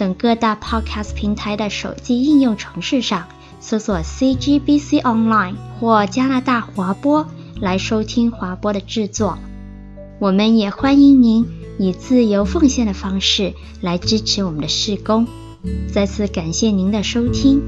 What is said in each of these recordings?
等各大 Podcast 平台的手机应用程式上搜索 CGBC Online 或加拿大华播来收听华播的制作。我们也欢迎您以自由奉献的方式来支持我们的事工。再次感谢您的收听。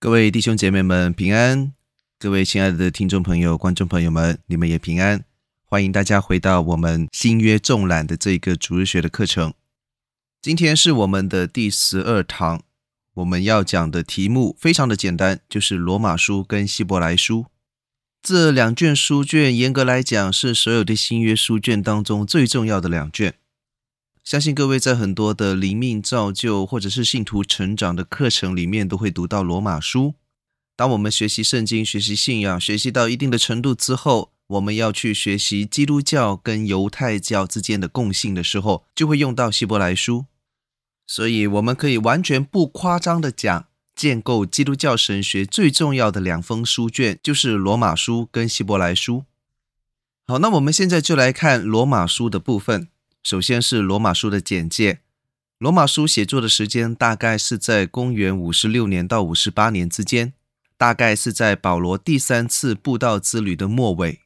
各位弟兄姐妹们平安，各位亲爱的听众朋友、观众朋友们，你们也平安。欢迎大家回到我们新约纵览的这个主日学的课程。今天是我们的第十二堂，我们要讲的题目非常的简单，就是罗马书跟希伯来书这两卷书卷，严格来讲是所有的新约书卷当中最重要的两卷。相信各位在很多的灵命造就或者是信徒成长的课程里面都会读到罗马书。当我们学习圣经、学习信仰、学习到一定的程度之后，我们要去学习基督教跟犹太教之间的共性的时候，就会用到希伯来书。所以，我们可以完全不夸张的讲，建构基督教神学最重要的两封书卷就是罗马书跟希伯来书。好，那我们现在就来看罗马书的部分。首先是罗马书的简介。罗马书写作的时间大概是在公元五十六年到五十八年之间，大概是在保罗第三次布道之旅的末尾。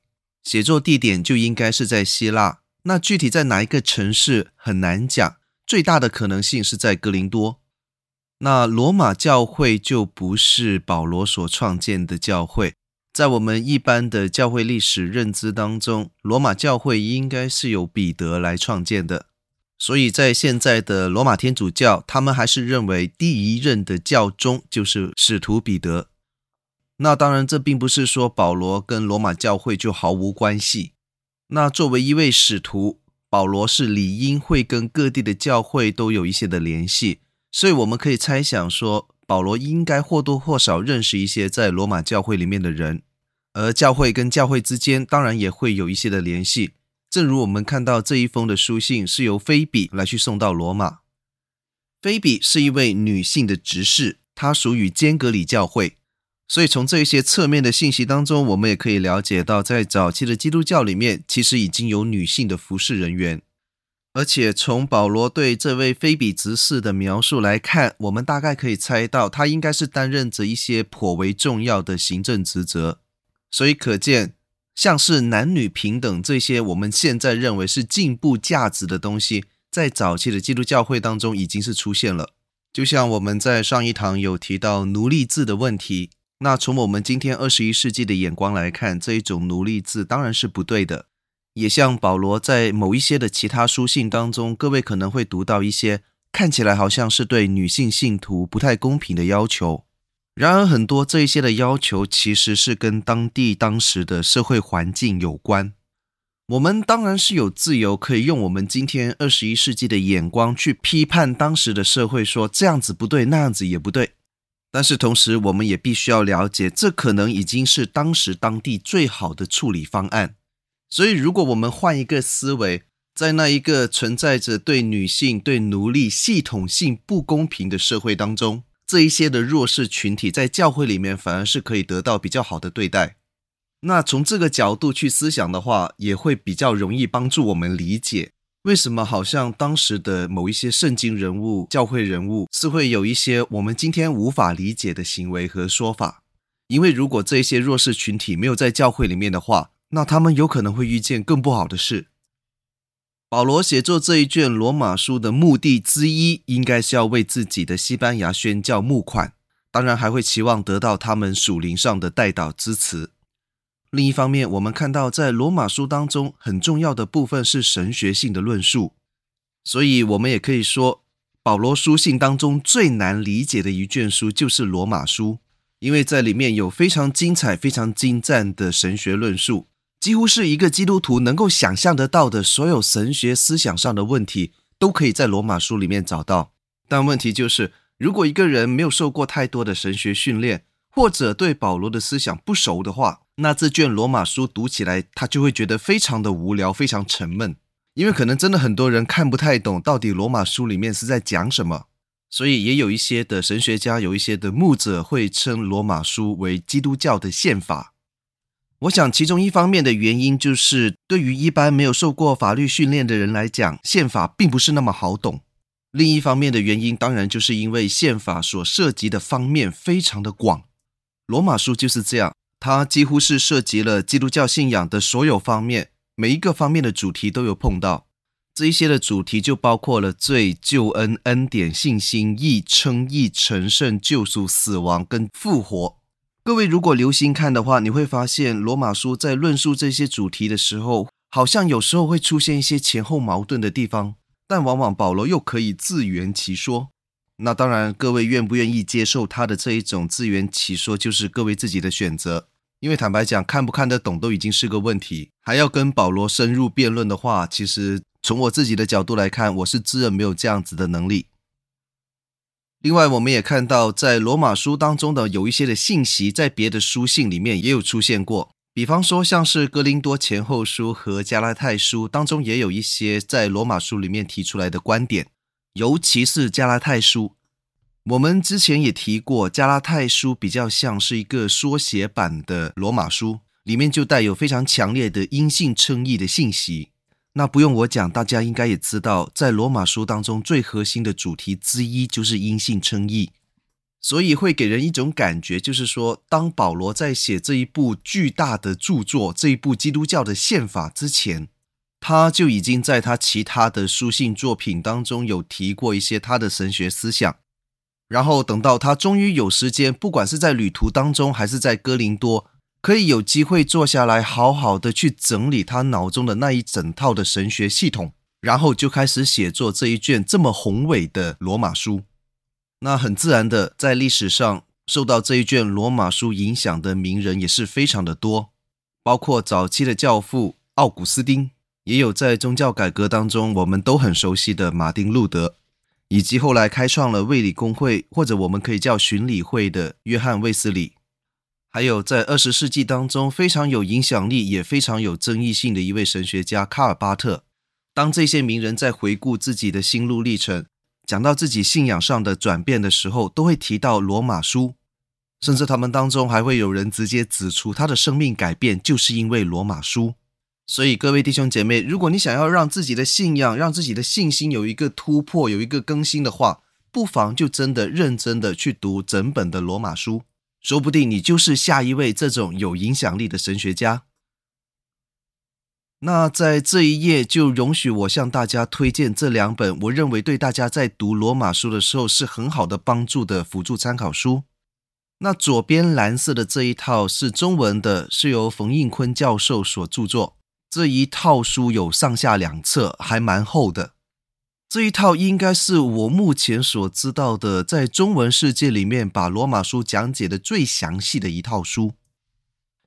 写作地点就应该是在希腊，那具体在哪一个城市很难讲，最大的可能性是在哥林多。那罗马教会就不是保罗所创建的教会，在我们一般的教会历史认知当中，罗马教会应该是由彼得来创建的，所以在现在的罗马天主教，他们还是认为第一任的教宗就是使徒彼得。那当然，这并不是说保罗跟罗马教会就毫无关系。那作为一位使徒，保罗是理应会跟各地的教会都有一些的联系，所以我们可以猜想说，保罗应该或多或少认识一些在罗马教会里面的人，而教会跟教会之间当然也会有一些的联系。正如我们看到这一封的书信是由菲比来去送到罗马，菲比是一位女性的执事，她属于坚格里教会。所以，从这一些侧面的信息当中，我们也可以了解到，在早期的基督教里面，其实已经有女性的服侍人员。而且，从保罗对这位菲比执事的描述来看，我们大概可以猜到，他应该是担任着一些颇为重要的行政职责。所以，可见像是男女平等这些我们现在认为是进步价值的东西，在早期的基督教会当中已经是出现了。就像我们在上一堂有提到奴隶制的问题。那从我们今天二十一世纪的眼光来看，这一种奴隶制当然是不对的。也像保罗在某一些的其他书信当中，各位可能会读到一些看起来好像是对女性信徒不太公平的要求。然而，很多这一些的要求其实是跟当地当时的社会环境有关。我们当然是有自由可以用我们今天二十一世纪的眼光去批判当时的社会，说这样子不对，那样子也不对。但是同时，我们也必须要了解，这可能已经是当时当地最好的处理方案。所以，如果我们换一个思维，在那一个存在着对女性、对奴隶系统性不公平的社会当中，这一些的弱势群体在教会里面反而是可以得到比较好的对待。那从这个角度去思想的话，也会比较容易帮助我们理解。为什么好像当时的某一些圣经人物、教会人物是会有一些我们今天无法理解的行为和说法？因为如果这些弱势群体没有在教会里面的话，那他们有可能会遇见更不好的事。保罗写作这一卷罗马书的目的之一，应该是要为自己的西班牙宣教募款，当然还会期望得到他们属灵上的代祷支持。另一方面，我们看到在罗马书当中很重要的部分是神学性的论述，所以我们也可以说，保罗书信当中最难理解的一卷书就是罗马书，因为在里面有非常精彩、非常精湛的神学论述，几乎是一个基督徒能够想象得到的所有神学思想上的问题，都可以在罗马书里面找到。但问题就是，如果一个人没有受过太多的神学训练，或者对保罗的思想不熟的话，那这卷罗马书读起来，他就会觉得非常的无聊，非常沉闷。因为可能真的很多人看不太懂到底罗马书里面是在讲什么，所以也有一些的神学家，有一些的牧者会称罗马书为基督教的宪法。我想，其中一方面的原因就是，对于一般没有受过法律训练的人来讲，宪法并不是那么好懂。另一方面的原因，当然就是因为宪法所涉及的方面非常的广。罗马书就是这样，它几乎是涉及了基督教信仰的所有方面，每一个方面的主题都有碰到。这一些的主题就包括了罪、救恩、恩典、信心、义、称义、成圣、救赎、死亡跟复活。各位如果留心看的话，你会发现罗马书在论述这些主题的时候，好像有时候会出现一些前后矛盾的地方，但往往保罗又可以自圆其说。那当然，各位愿不愿意接受他的这一种自圆其说，就是各位自己的选择。因为坦白讲，看不看得懂都已经是个问题，还要跟保罗深入辩论的话，其实从我自己的角度来看，我是自认没有这样子的能力。另外，我们也看到，在罗马书当中的有一些的信息，在别的书信里面也有出现过。比方说，像是哥林多前后书和加拉太书当中，也有一些在罗马书里面提出来的观点。尤其是加拉太书，我们之前也提过，加拉太书比较像是一个缩写版的罗马书，里面就带有非常强烈的因信称义的信息。那不用我讲，大家应该也知道，在罗马书当中最核心的主题之一就是因信称义，所以会给人一种感觉，就是说，当保罗在写这一部巨大的著作，这一部基督教的宪法之前，他就已经在他其他的书信作品当中有提过一些他的神学思想，然后等到他终于有时间，不管是在旅途当中还是在哥林多。可以有机会坐下来，好好的去整理他脑中的那一整套的神学系统，然后就开始写作这一卷这么宏伟的罗马书。那很自然的，在历史上受到这一卷罗马书影响的名人也是非常的多，包括早期的教父奥古斯丁，也有在宗教改革当中我们都很熟悉的马丁路德，以及后来开创了卫理公会或者我们可以叫巡理会的约翰卫斯理。还有在二十世纪当中非常有影响力也非常有争议性的一位神学家卡尔巴特。当这些名人在回顾自己的心路历程，讲到自己信仰上的转变的时候，都会提到罗马书，甚至他们当中还会有人直接指出他的生命改变就是因为罗马书。所以各位弟兄姐妹，如果你想要让自己的信仰、让自己的信心有一个突破、有一个更新的话，不妨就真的认真的去读整本的罗马书。说不定你就是下一位这种有影响力的神学家。那在这一页，就容许我向大家推荐这两本我认为对大家在读罗马书的时候是很好的帮助的辅助参考书。那左边蓝色的这一套是中文的，是由冯应坤教授所著作。这一套书有上下两册，还蛮厚的。这一套应该是我目前所知道的，在中文世界里面把罗马书讲解的最详细的一套书。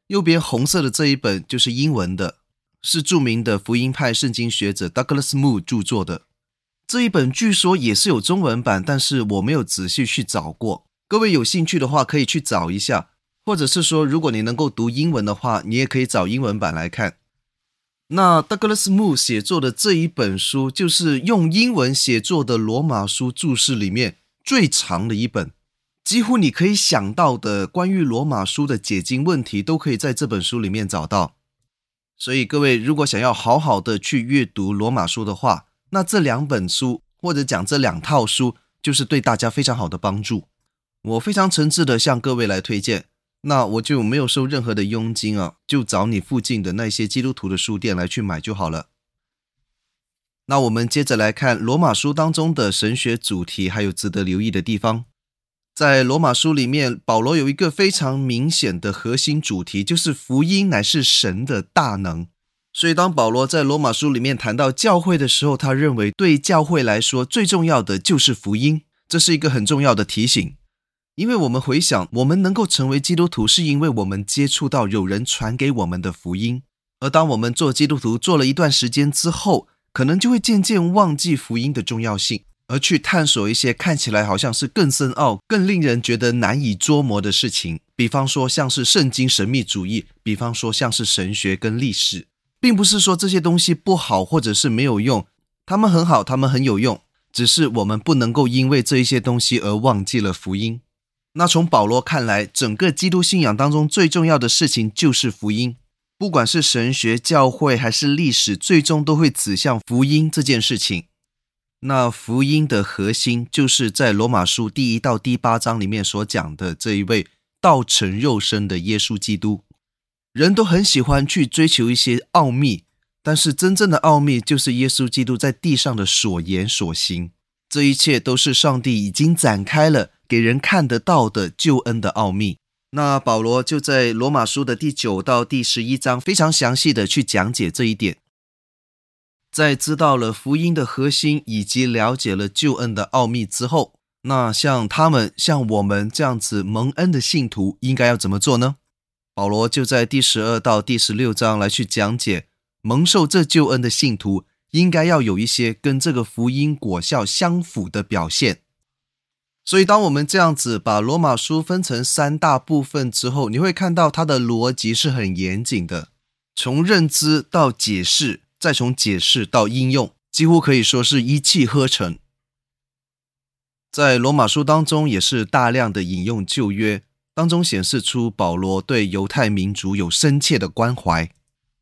右边红色的这一本就是英文的，是著名的福音派圣经学者 Douglas Moo 著作的。这一本据说也是有中文版，但是我没有仔细去找过。各位有兴趣的话，可以去找一下，或者是说，如果你能够读英文的话，你也可以找英文版来看。那道格拉斯·穆写作的这一本书，就是用英文写作的罗马书注释里面最长的一本，几乎你可以想到的关于罗马书的解经问题，都可以在这本书里面找到。所以各位如果想要好好的去阅读罗马书的话，那这两本书或者讲这两套书，就是对大家非常好的帮助。我非常诚挚的向各位来推荐。那我就没有收任何的佣金啊，就找你附近的那些基督徒的书店来去买就好了。那我们接着来看罗马书当中的神学主题，还有值得留意的地方。在罗马书里面，保罗有一个非常明显的核心主题，就是福音乃是神的大能。所以当保罗在罗马书里面谈到教会的时候，他认为对教会来说最重要的就是福音，这是一个很重要的提醒。因为我们回想，我们能够成为基督徒，是因为我们接触到有人传给我们的福音。而当我们做基督徒做了一段时间之后，可能就会渐渐忘记福音的重要性，而去探索一些看起来好像是更深奥、更令人觉得难以捉摸的事情。比方说，像是圣经神秘主义；比方说，像是神学跟历史，并不是说这些东西不好或者是没有用，他们很好，他们很有用，只是我们不能够因为这一些东西而忘记了福音。那从保罗看来，整个基督信仰当中最重要的事情就是福音。不管是神学、教会还是历史，最终都会指向福音这件事情。那福音的核心，就是在罗马书第一到第八章里面所讲的这一位道成肉身的耶稣基督。人都很喜欢去追求一些奥秘，但是真正的奥秘就是耶稣基督在地上的所言所行。这一切都是上帝已经展开了，给人看得到的救恩的奥秘。那保罗就在罗马书的第九到第十一章非常详细的去讲解这一点。在知道了福音的核心以及了解了救恩的奥秘之后，那像他们像我们这样子蒙恩的信徒应该要怎么做呢？保罗就在第十二到第十六章来去讲解蒙受这救恩的信徒应该要有一些跟这个福音果效相符的表现。所以，当我们这样子把罗马书分成三大部分之后，你会看到它的逻辑是很严谨的，从认知到解释，再从解释到应用，几乎可以说是一气呵成。在罗马书当中，也是大量的引用旧约，当中显示出保罗对犹太民族有深切的关怀。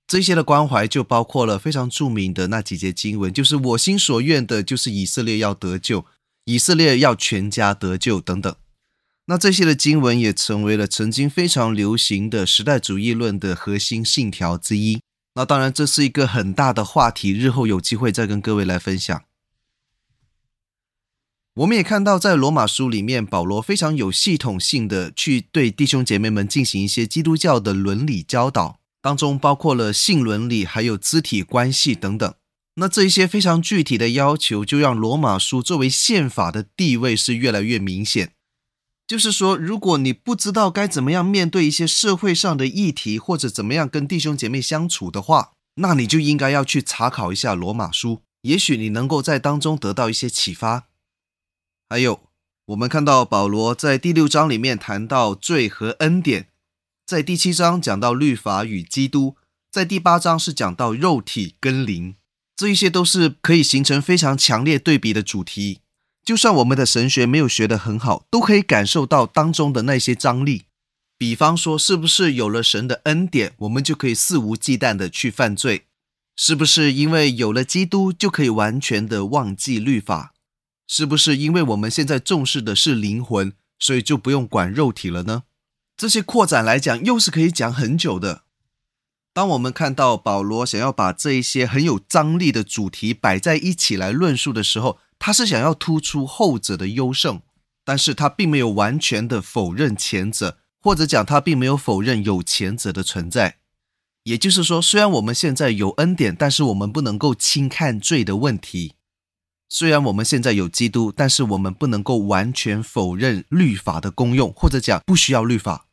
这些的关怀就包括了非常著名的那几节经文，就是我心所愿的，就是以色列要得救。以色列要全家得救等等，那这些的经文也成为了曾经非常流行的时代主义论的核心信条之一。那当然，这是一个很大的话题，日后有机会再跟各位来分享。我们也看到，在罗马书里面，保罗非常有系统性的去对弟兄姐妹们进行一些基督教的伦理教导，当中包括了性伦理，还有肢体关系等等。那这一些非常具体的要求，就让罗马书作为宪法的地位是越来越明显。就是说，如果你不知道该怎么样面对一些社会上的议题，或者怎么样跟弟兄姐妹相处的话，那你就应该要去查考一下罗马书，也许你能够在当中得到一些启发。还有，我们看到保罗在第六章里面谈到罪和恩典，在第七章讲到律法与基督，在第八章是讲到肉体跟灵。这一些都是可以形成非常强烈对比的主题，就算我们的神学没有学得很好，都可以感受到当中的那些张力。比方说，是不是有了神的恩典，我们就可以肆无忌惮的去犯罪？是不是因为有了基督，就可以完全的忘记律法？是不是因为我们现在重视的是灵魂，所以就不用管肉体了呢？这些扩展来讲，又是可以讲很久的。当我们看到保罗想要把这一些很有张力的主题摆在一起来论述的时候，他是想要突出后者的优胜，但是他并没有完全的否认前者，或者讲他并没有否认有前者的存在。也就是说，虽然我们现在有恩典，但是我们不能够轻看罪的问题；虽然我们现在有基督，但是我们不能够完全否认律法的功用，或者讲不需要律法。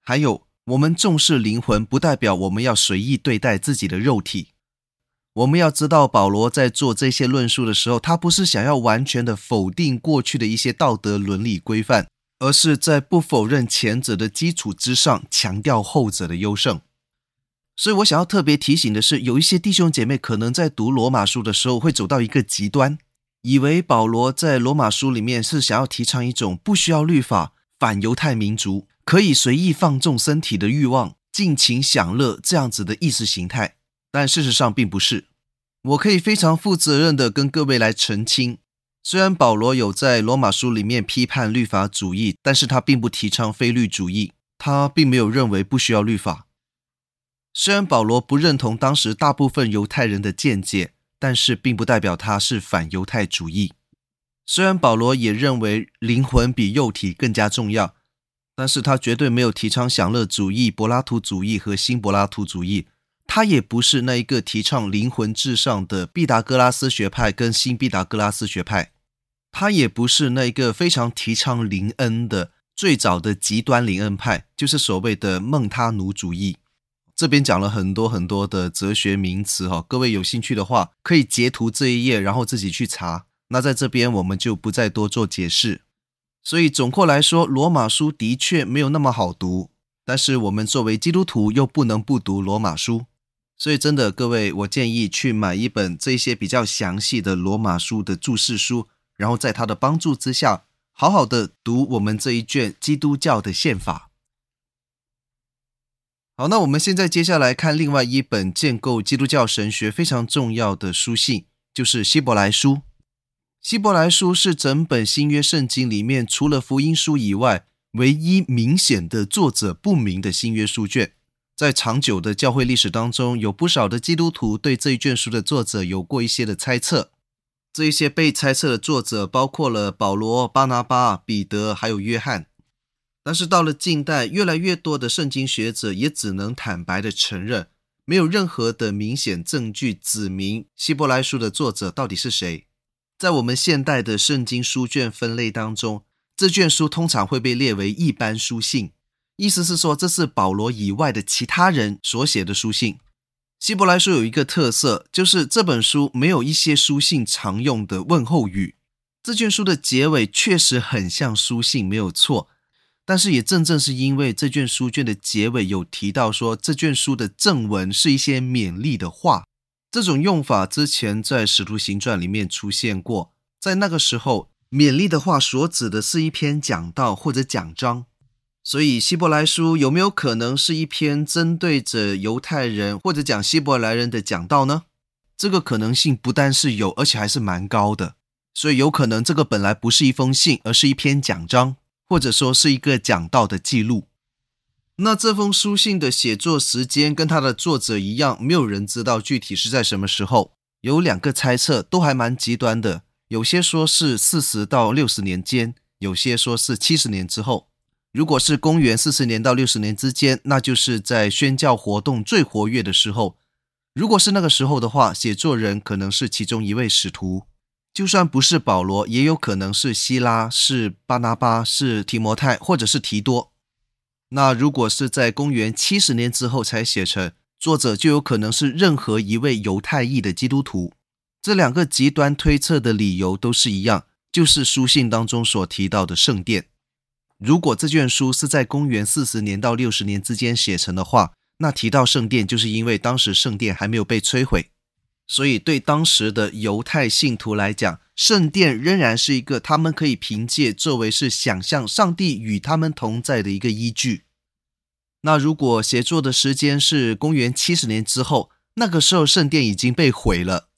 还有。我们重视灵魂，不代表我们要随意对待自己的肉体。我们要知道，保罗在做这些论述的时候，他不是想要完全的否定过去的一些道德伦理规范，而是在不否认前者的基础之上，强调后者的优胜。所以我想要特别提醒的是，有一些弟兄姐妹可能在读罗马书的时候会走到一个极端，以为保罗在罗马书里面是想要提倡一种不需要律法、反犹太民族。可以随意放纵身体的欲望，尽情享乐这样子的意识形态，但事实上并不是。我可以非常负责任的跟各位来澄清，虽然保罗有在罗马书里面批判律法主义，但是他并不提倡非律主义，他并没有认为不需要律法。虽然保罗不认同当时大部分犹太人的见解，但是并不代表他是反犹太主义。虽然保罗也认为灵魂比肉体更加重要。但是他绝对没有提倡享乐主义、柏拉图主义和新柏拉图主义。他也不是那一个提倡灵魂至上的毕达哥拉斯学派跟新毕达哥拉斯学派。他也不是那一个非常提倡灵恩的最早的极端灵恩派，就是所谓的孟他努主义。这边讲了很多很多的哲学名词哈，各位有兴趣的话可以截图这一页，然后自己去查。那在这边我们就不再多做解释。所以总括来说，罗马书的确没有那么好读，但是我们作为基督徒又不能不读罗马书。所以真的，各位，我建议去买一本这些比较详细的罗马书的注释书，然后在他的帮助之下，好好的读我们这一卷基督教的宪法。好，那我们现在接下来看另外一本建构基督教神学非常重要的书信，就是希伯来书。希伯来书是整本新约圣经里面除了福音书以外，唯一明显的作者不明的新约书卷。在长久的教会历史当中，有不少的基督徒对这一卷书的作者有过一些的猜测。这一些被猜测的作者包括了保罗、巴拿巴、彼得，还有约翰。但是到了近代，越来越多的圣经学者也只能坦白地承认，没有任何的明显证据指明希伯来书的作者到底是谁。在我们现代的圣经书卷分类当中，这卷书通常会被列为一般书信，意思是说这是保罗以外的其他人所写的书信。希伯来书有一个特色，就是这本书没有一些书信常用的问候语。这卷书的结尾确实很像书信，没有错。但是也正正是因为这卷书卷的结尾有提到说，这卷书的正文是一些勉励的话，这种用法之前在《使徒行传》里面出现过。在那个时候，勉励的话所指的是一篇讲道或者讲章。所以，希伯来书有没有可能是一篇针对着犹太人或者讲希伯来人的讲道呢？这个可能性不但是有，而且还是蛮高的。所以，有可能这个本来不是一封信，而是一篇讲章。或者说是一个讲道的记录。那这封书信的写作时间跟它的作者一样，没有人知道具体是在什么时候。有两个猜测，都还蛮极端的。有些说是四十到六十年间，有些说是七十年之后。如果是公元四十年到六十年之间，那就是在宣教活动最活跃的时候。如果是那个时候的话，写作人可能是其中一位使徒。就算不是保罗，也有可能是希拉、是巴拿巴、是提摩太，或者是提多。那如果是在公元七十年之后才写成，作者就有可能是任何一位犹太裔的基督徒。这两个极端推测的理由都是一样，就是书信当中所提到的圣殿。如果这卷书是在公元四十年到六十年之间写成的话，那提到圣殿，就是因为当时圣殿还没有被摧毁。所以，对当时的犹太信徒来讲，圣殿仍然是一个他们可以凭借作为是想象上帝与他们同在的一个依据。那如果写作的时间是公元七十年之后，那个时候圣殿已经被毁了，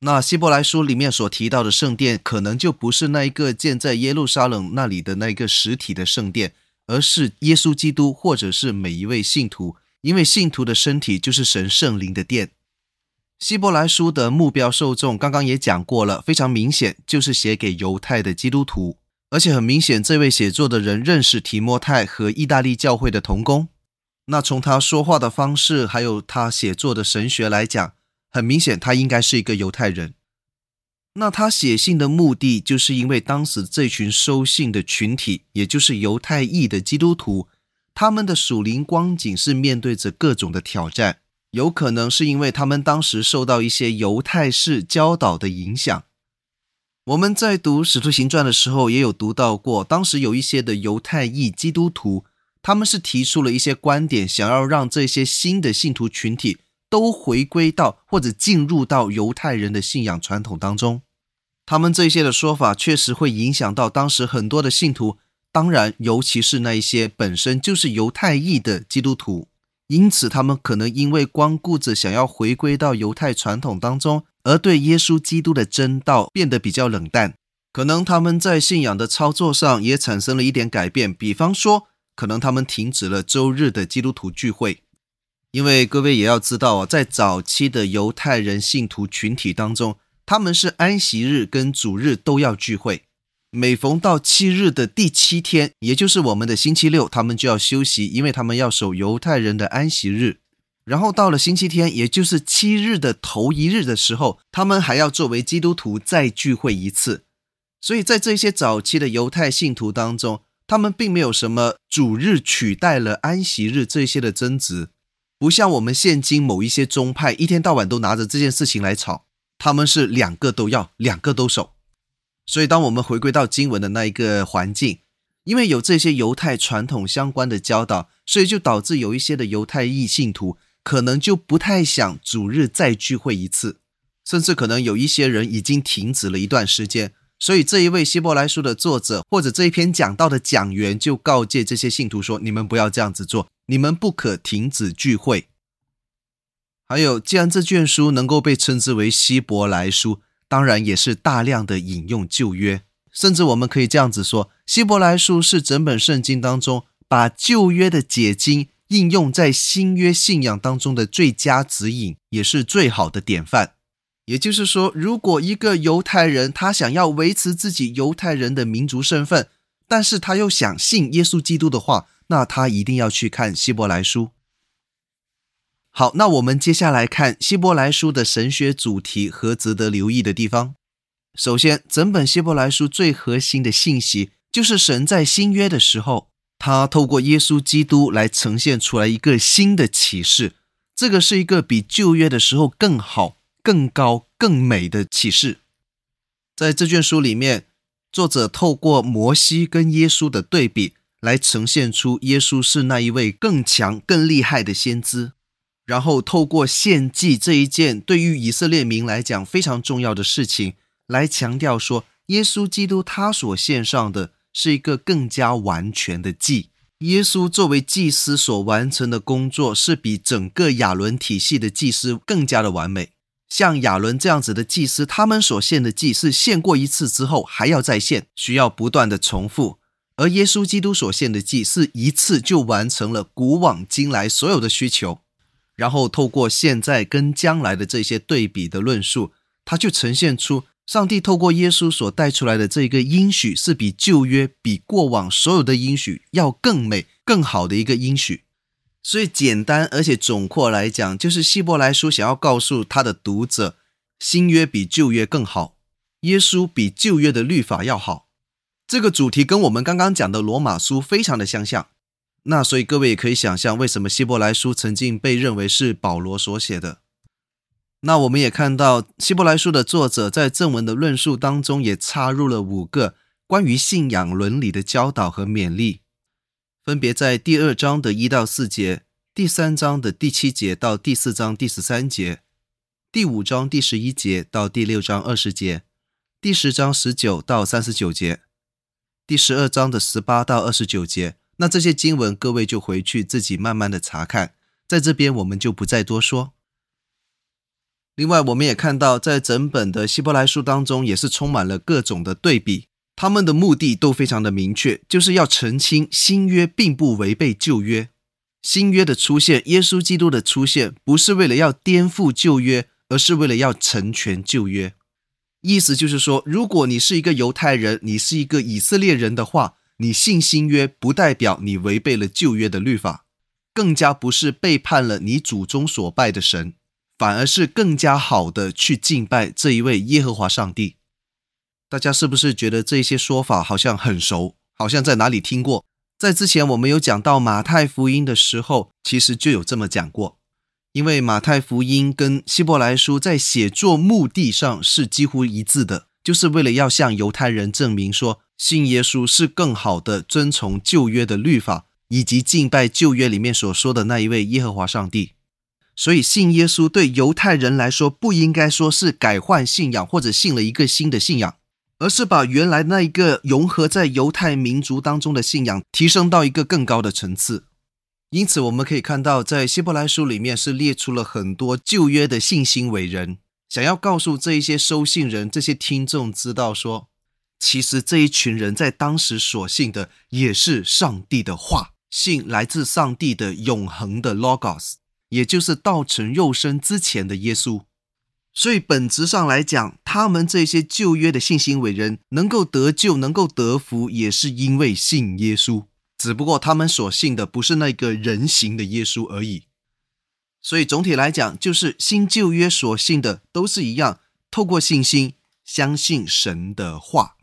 那希伯来书里面所提到的圣殿，可能就不是那一个建在耶路撒冷那里的那个实体的圣殿，而是耶稣基督或者是每一位信徒，因为信徒的身体就是神圣灵的殿。希伯来书的目标受众刚刚也讲过了，非常明显就是写给犹太的基督徒，而且很明显，这位写作的人认识提摩太和意大利教会的同工。那从他说话的方式，还有他写作的神学来讲，很明显他应该是一个犹太人。那他写信的目的，就是因为当时这群收信的群体，也就是犹太裔的基督徒，他们的属灵光景是面对着各种的挑战。有可能是因为他们当时受到一些犹太式教导的影响。我们在读《使徒行传》的时候，也有读到过，当时有一些的犹太裔基督徒，他们是提出了一些观点，想要让这些新的信徒群体都回归到或者进入到犹太人的信仰传统当中。他们这些的说法确实会影响到当时很多的信徒，当然，尤其是那一些本身就是犹太裔的基督徒。因此，他们可能因为光顾着想要回归到犹太传统当中，而对耶稣基督的真道变得比较冷淡。可能他们在信仰的操作上也产生了一点改变，比方说，可能他们停止了周日的基督徒聚会。因为各位也要知道啊，在早期的犹太人信徒群体当中，他们是安息日跟主日都要聚会。每逢到七日的第七天，也就是我们的星期六，他们就要休息，因为他们要守犹太人的安息日。然后到了星期天，也就是七日的头一日的时候，他们还要作为基督徒再聚会一次。所以在这些早期的犹太信徒当中，他们并没有什么主日取代了安息日这些的争执。不像我们现今某一些宗派，一天到晚都拿着这件事情来吵，他们是两个都要，两个都守。所以，当我们回归到经文的那一个环境，因为有这些犹太传统相关的教导，所以就导致有一些的犹太裔信徒可能就不太想主日再聚会一次，甚至可能有一些人已经停止了一段时间。所以，这一位希伯来书的作者或者这一篇讲道的讲员就告诫这些信徒说：“你们不要这样子做，你们不可停止聚会。”还有，既然这卷书能够被称之为希伯来书，当然也是大量的引用旧约，甚至我们可以这样子说：希伯来书是整本圣经当中把旧约的解经应用在新约信仰当中的最佳指引，也是最好的典范。也就是说，如果一个犹太人他想要维持自己犹太人的民族身份，但是他又想信耶稣基督的话，那他一定要去看希伯来书。好，那我们接下来看希伯来书的神学主题和值得留意的地方。首先，整本希伯来书最核心的信息就是神在新约的时候，他透过耶稣基督来呈现出来一个新的启示，这个是一个比旧约的时候更好。更高、更美的启示，在这卷书里面，作者透过摩西跟耶稣的对比，来呈现出耶稣是那一位更强、更厉害的先知。然后透过献祭这一件对于以色列民来讲非常重要的事情，来强调说，耶稣基督他所献上的是一个更加完全的祭。耶稣作为祭司所完成的工作，是比整个亚伦体系的祭司更加的完美。像亚伦这样子的祭司，他们所献的祭是献过一次之后还要再献，需要不断的重复；而耶稣基督所献的祭是一次就完成了古往今来所有的需求，然后透过现在跟将来的这些对比的论述，他就呈现出上帝透过耶稣所带出来的这个应许是比旧约、比过往所有的应许要更美、更好的一个应许。所以简单而且总括来讲，就是希伯来书想要告诉他的读者，新约比旧约更好，耶稣比旧约的律法要好。这个主题跟我们刚刚讲的罗马书非常的相像。那所以各位也可以想象，为什么希伯来书曾经被认为是保罗所写的。那我们也看到，希伯来书的作者在正文的论述当中，也插入了五个关于信仰伦理的教导和勉励。分别在第二章的一到四节，第三章的第七节到第四章第十三节，第五章第十一节到第六章二十节，第十章十九到三十九节，第十二章的十八到二十九节。那这些经文，各位就回去自己慢慢的查看，在这边我们就不再多说。另外，我们也看到，在整本的希伯来书当中，也是充满了各种的对比。他们的目的都非常的明确，就是要澄清新约并不违背旧约。新约的出现，耶稣基督的出现，不是为了要颠覆旧约，而是为了要成全旧约。意思就是说，如果你是一个犹太人，你是一个以色列人的话，你信新约不代表你违背了旧约的律法，更加不是背叛了你祖宗所拜的神，反而是更加好的去敬拜这一位耶和华上帝。大家是不是觉得这些说法好像很熟，好像在哪里听过？在之前我们有讲到马太福音的时候，其实就有这么讲过。因为马太福音跟希伯来书在写作目的上是几乎一致的，就是为了要向犹太人证明说，信耶稣是更好的遵从旧约的律法，以及敬拜旧约里面所说的那一位耶和华上帝。所以信耶稣对犹太人来说，不应该说是改换信仰，或者信了一个新的信仰。而是把原来那一个融合在犹太民族当中的信仰提升到一个更高的层次。因此，我们可以看到，在希伯来书里面是列出了很多旧约的信心伟人，想要告诉这一些收信人、这些听众知道说，其实这一群人在当时所信的也是上帝的话，信来自上帝的永恒的 Logos，也就是道成肉身之前的耶稣。所以本质上来讲，他们这些旧约的信心伟人能够得救、能够得福，也是因为信耶稣。只不过他们所信的不是那个人形的耶稣而已。所以总体来讲，就是新旧约所信的都是一样，透过信心相信神的话。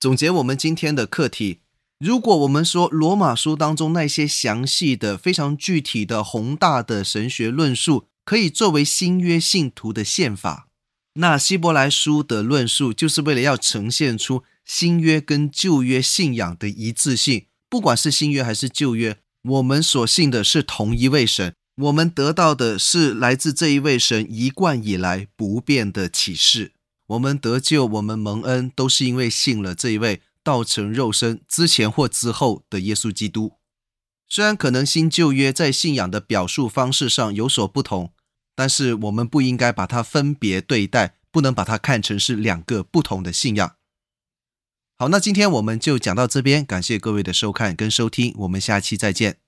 总结我们今天的课题：如果我们说罗马书当中那些详细的、非常具体的、宏大的神学论述可以作为新约信徒的宪法，那希伯来书的论述就是为了要呈现出新约跟旧约信仰的一致性。不管是新约还是旧约，我们所信的是同一位神，我们得到的是来自这一位神一贯以来不变的启示。我们得救，我们蒙恩，都是因为信了这一位。道成肉身之前或之后的耶稣基督，虽然可能新旧约在信仰的表述方式上有所不同，但是我们不应该把它分别对待，不能把它看成是两个不同的信仰。好，那今天我们就讲到这边，感谢各位的收看跟收听，我们下期再见。